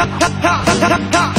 ha ha ha ha ha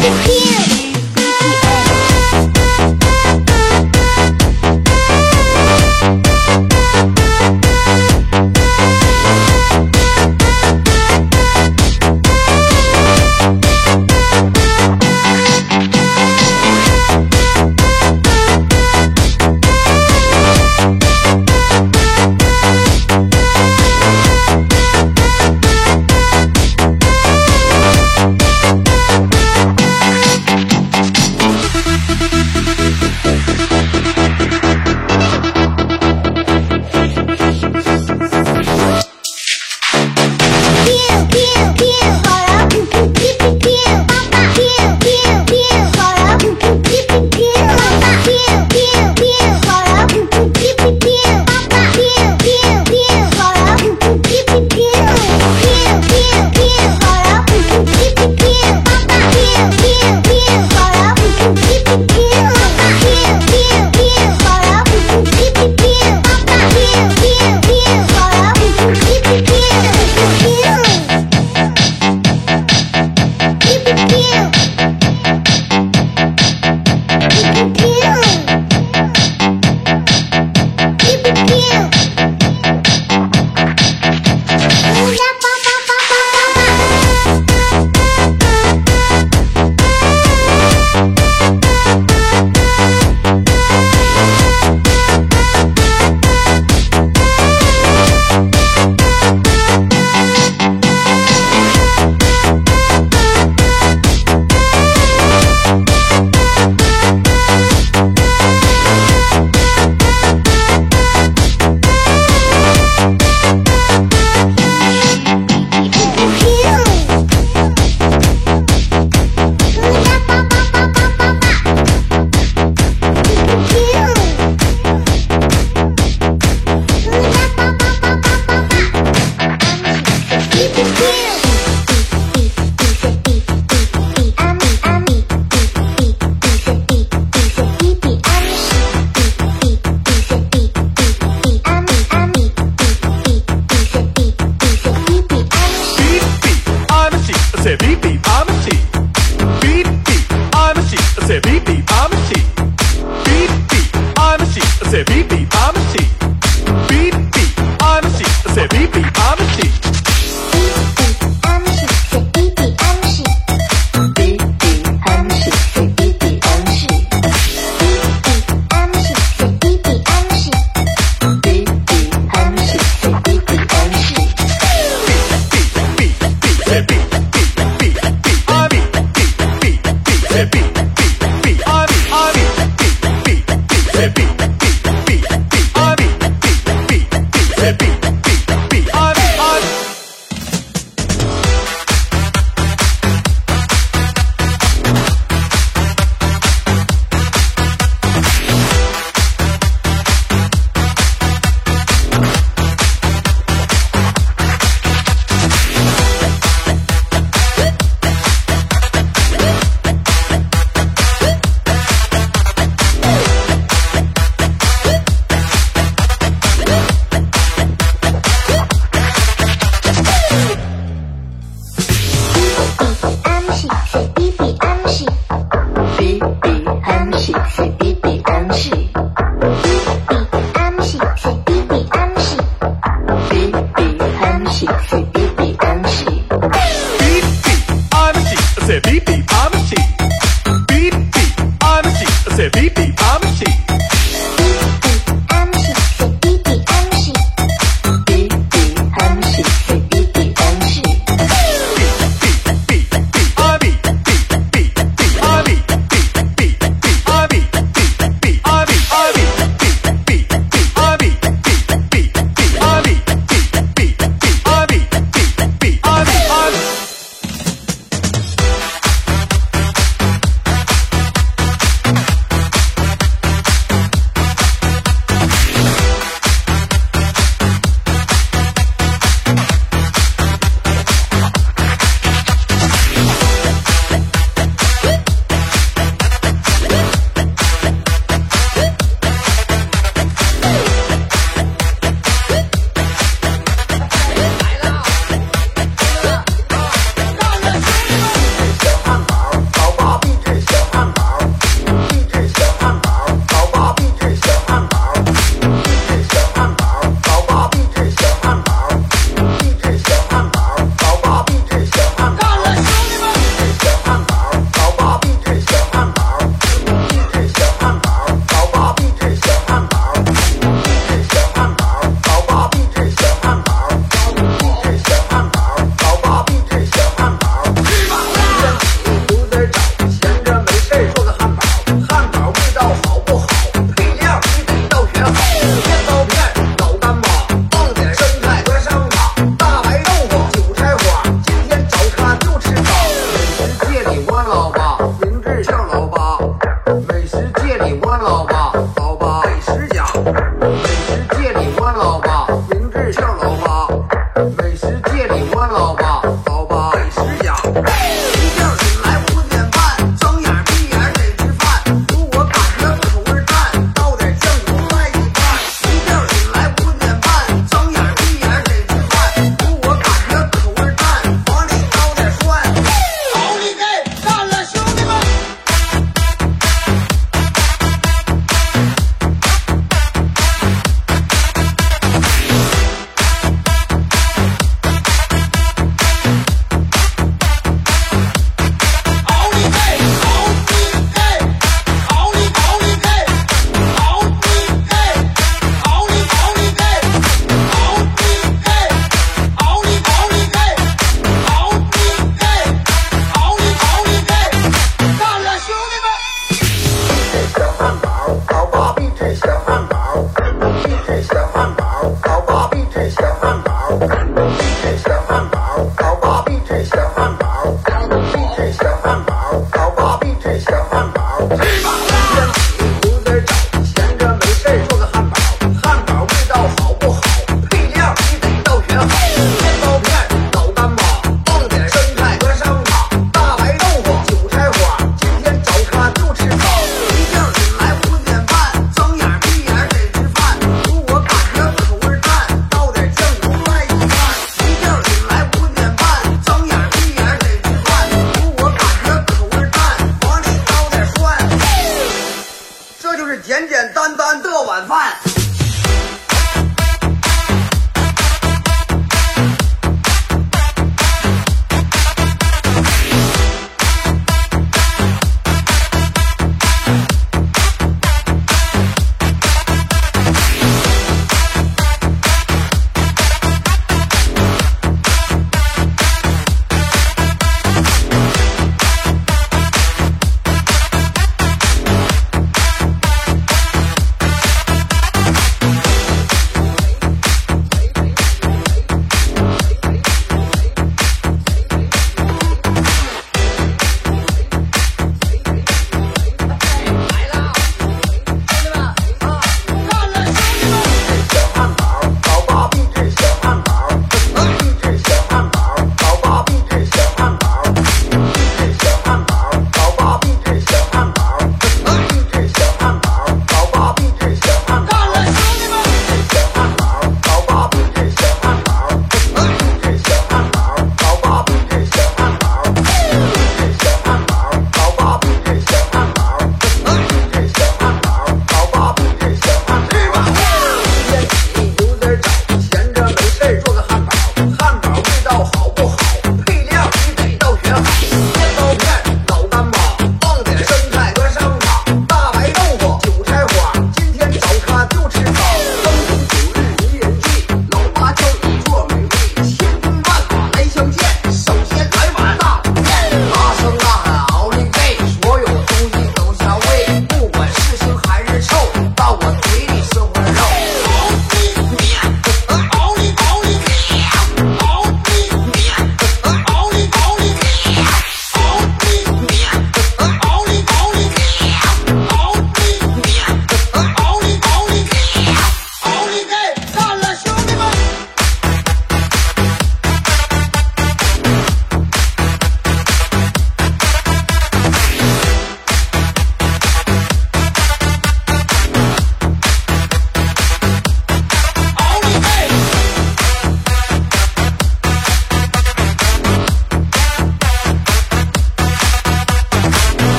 Here.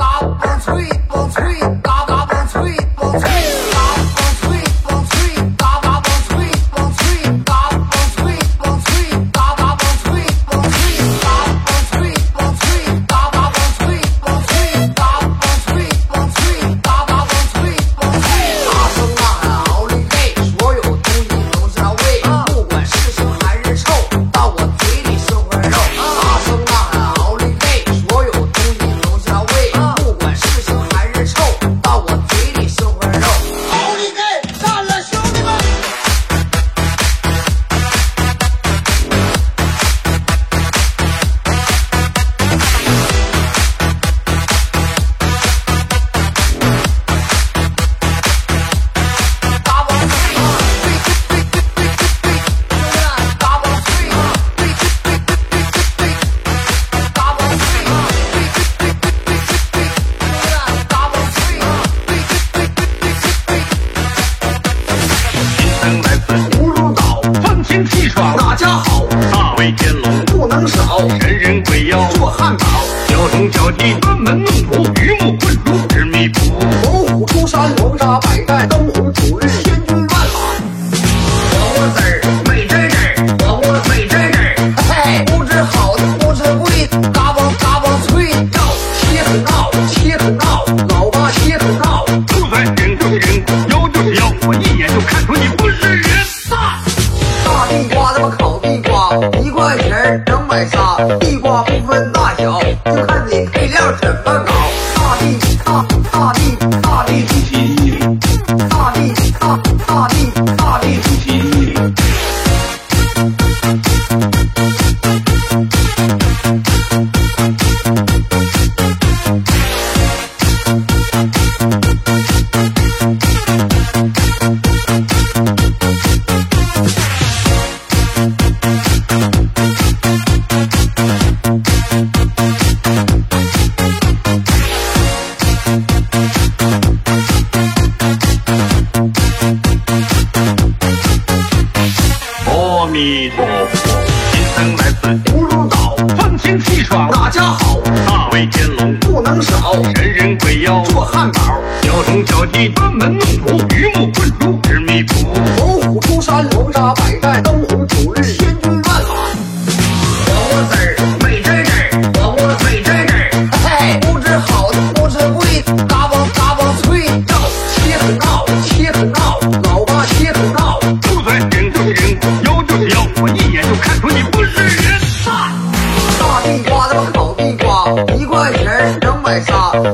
bop, on sweet, on sweet. 地瓜不分大小，就看你配料怎么搞。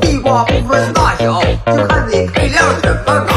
地瓜不分大小，就看你配料怎么搞。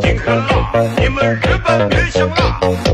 你们日本别想辣。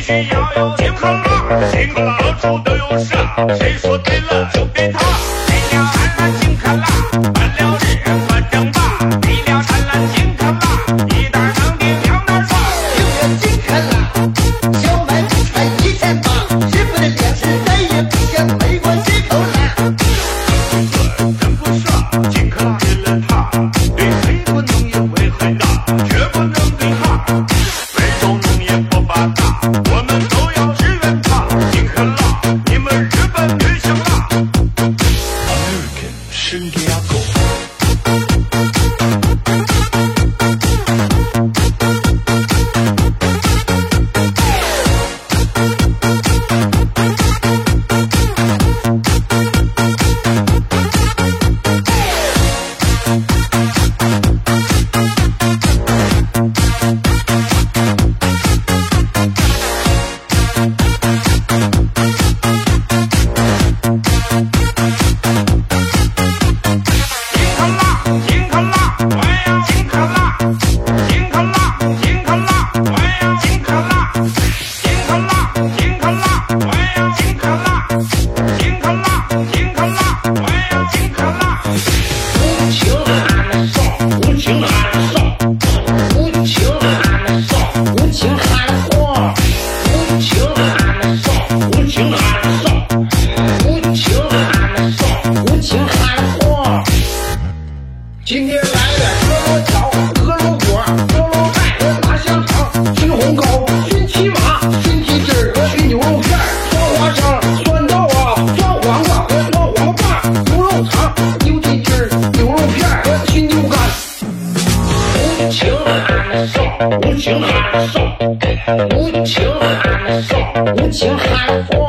必须要有金坷垃金坷垃到处都有啥谁说对了就 Bye.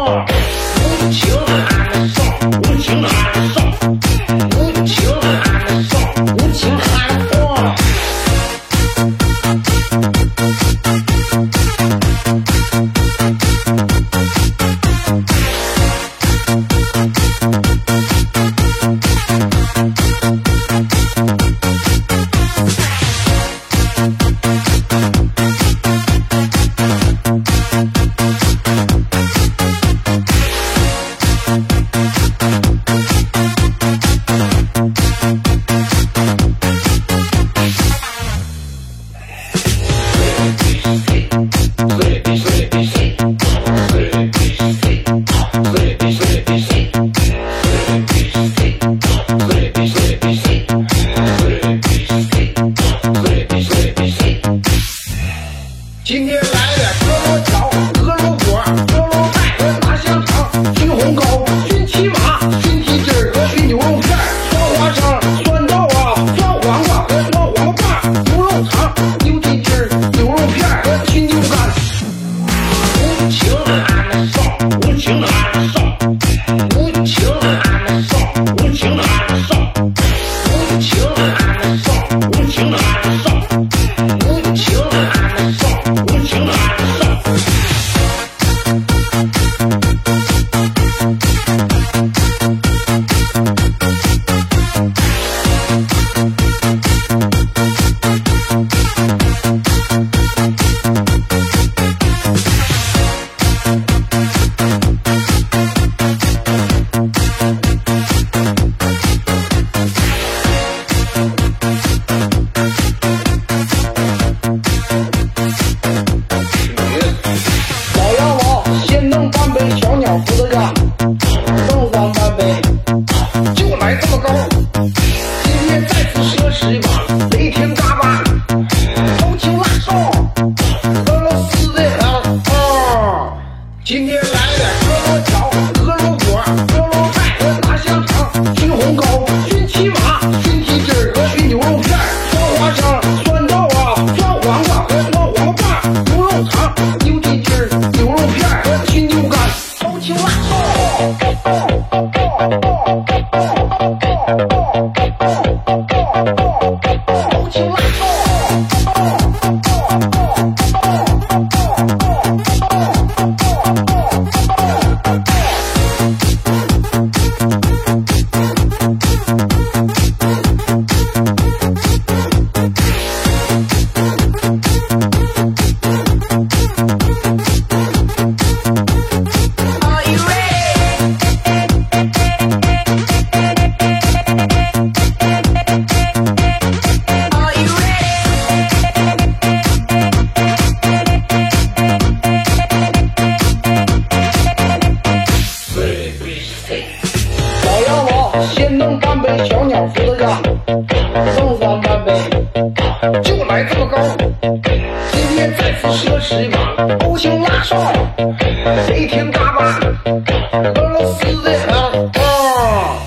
啊，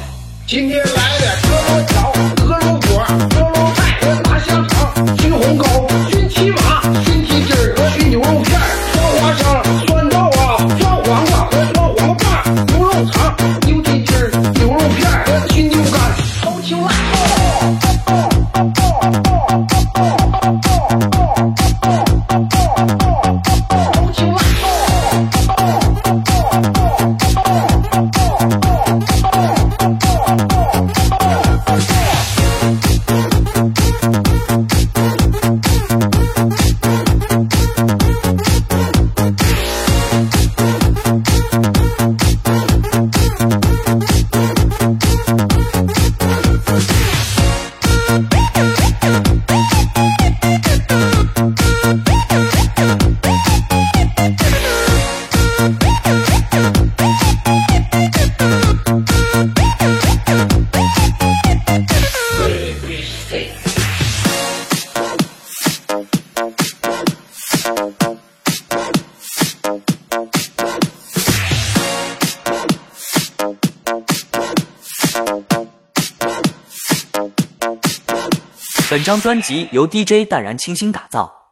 今天来。将专辑由 dj 淡然清新打造。